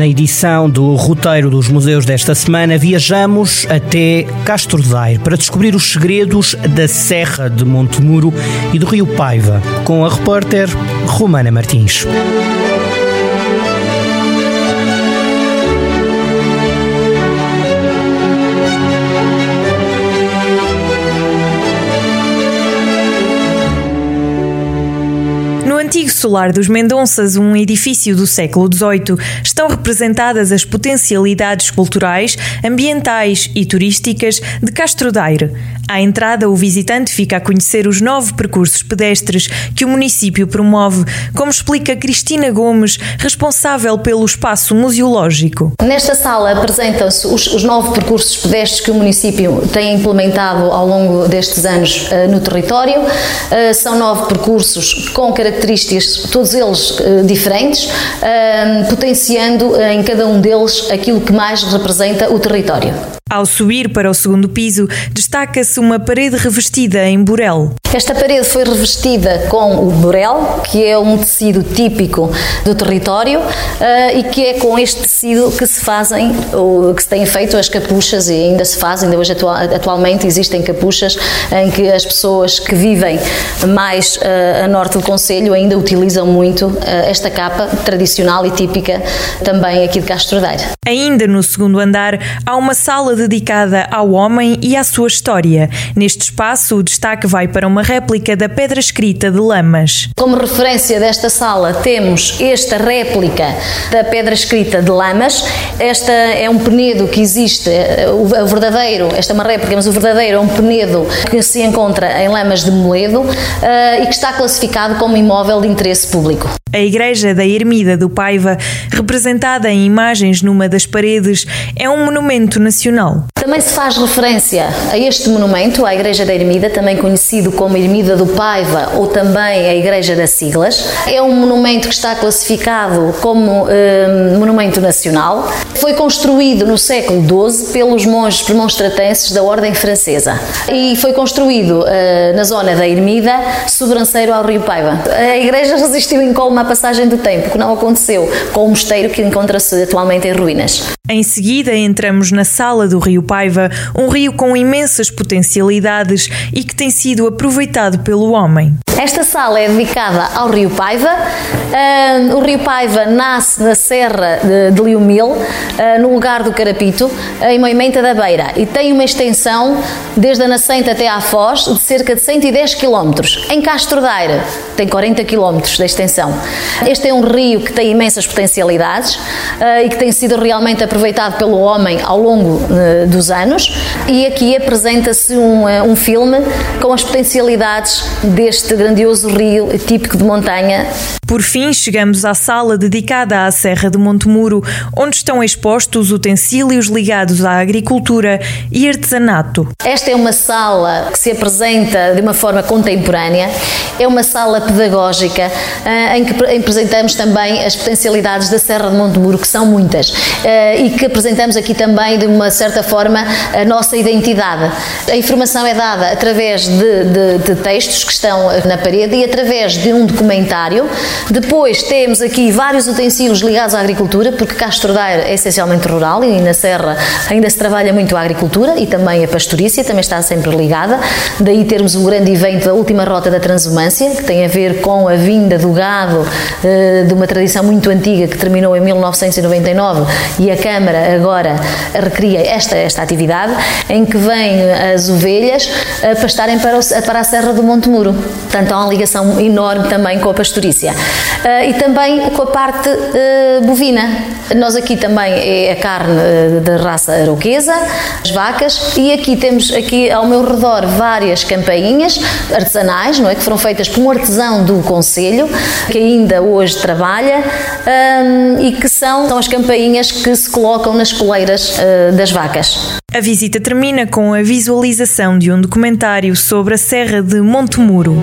na edição do roteiro dos museus desta semana, viajamos até Castro Daire para descobrir os segredos da Serra de Montemuro e do Rio Paiva, com a repórter Romana Martins. Antigo solar dos Mendonças, um edifício do século XVIII, estão representadas as potencialidades culturais, ambientais e turísticas de Castro Daire. À entrada, o visitante fica a conhecer os nove percursos pedestres que o município promove, como explica Cristina Gomes, responsável pelo espaço museológico. Nesta sala apresentam-se os, os, nove percursos pedestres que o município tem implementado ao longo destes anos uh, no território. Uh, são nove percursos com características, todos eles uh, diferentes, potenciando em cada um deles aquilo que mais representa o território. Ao subir para o segundo piso, destaca-se uma parede revestida em burel. Esta parede foi revestida com o burel, que é um tecido típico do território uh, e que é com este tecido que se fazem, ou que se têm feito as capuchas e ainda se fazem, ainda hoje atual, atualmente existem capuchas em que as pessoas que vivem mais a norte do Conselho ainda utilizam muito uh, esta capa tradicional e típica também aqui de Castro Daire. Ainda no segundo andar há uma sala dedicada ao homem e à sua história. Neste espaço, o destaque vai para uma réplica da pedra escrita de Lamas. Como referência desta sala, temos esta réplica da pedra escrita de Lamas. Esta é um penedo que existe, o verdadeiro, esta é uma réplica, mas o verdadeiro é um penedo que se encontra em Lamas de Moledo eh, e que está classificado como imóvel de interesse público. A igreja da Ermida do Paiva, representada em imagens numa das paredes, é um monumento nacional. Também se faz referência a este monumento, à Igreja da Ermida, também conhecido como Ermida do Paiva ou também a Igreja das Siglas. É um monumento que está classificado como eh, monumento nacional. Foi construído no século XII pelos monges premonstratenses da Ordem Francesa e foi construído eh, na zona da Ermida, sobranceiro ao Rio Paiva. A igreja resistiu incólume à passagem do tempo, que não aconteceu com o mosteiro que encontra-se atualmente em ruínas. Em seguida, entramos na sala do Rio Paiva, um rio com imensas potencialidades e que tem sido aproveitado pelo homem. Esta sala é dedicada ao Rio Paiva. Uh, o Rio Paiva nasce na Serra de, de Liumil, uh, no lugar do Carapito, em Moimenta da Beira, e tem uma extensão desde a nascente até à Foz de cerca de 110 km. Em Castro Daire tem 40 km de extensão. Este é um rio que tem imensas potencialidades e que tem sido realmente aproveitado pelo homem ao longo uh, dos anos e aqui apresenta-se um, uh, um filme com as potencialidades deste grandioso rio típico de montanha. Por fim, chegamos à sala dedicada à Serra de Montemuro, onde estão expostos utensílios ligados à agricultura e artesanato. Esta é uma sala que se apresenta de uma forma contemporânea, é uma sala pedagógica em que apresentamos também as potencialidades da Serra de Montemuro, que são muitas, e que apresentamos aqui também, de uma certa forma, a nossa identidade. A informação é dada através de, de, de textos que estão na parede e através de um documentário. Depois temos aqui vários utensílios ligados à agricultura, porque Castro Daire é essencialmente rural e na Serra ainda se trabalha muito a agricultura e também a pastorícia, também está sempre ligada. Daí termos o grande evento da última rota da transumância, que tem a ver com a vinda do gado eh, de uma tradição muito antiga que terminou em 1999 e a Câmara agora recria esta, esta atividade, em que vêm as ovelhas a pastarem para, o, para a Serra do Monte Muro. Portanto, há uma ligação enorme também com a pastorícia. Uh, e também com a parte uh, bovina. Nós aqui também é a carne uh, da raça aroquesa, as vacas, e aqui temos aqui ao meu redor várias campainhas artesanais, não é? Que foram feitas por um artesão do Conselho, que ainda hoje trabalha, um, e que são, são as campainhas que se colocam nas coleiras uh, das vacas. A visita termina com a visualização de um documentário sobre a Serra de Montemuro.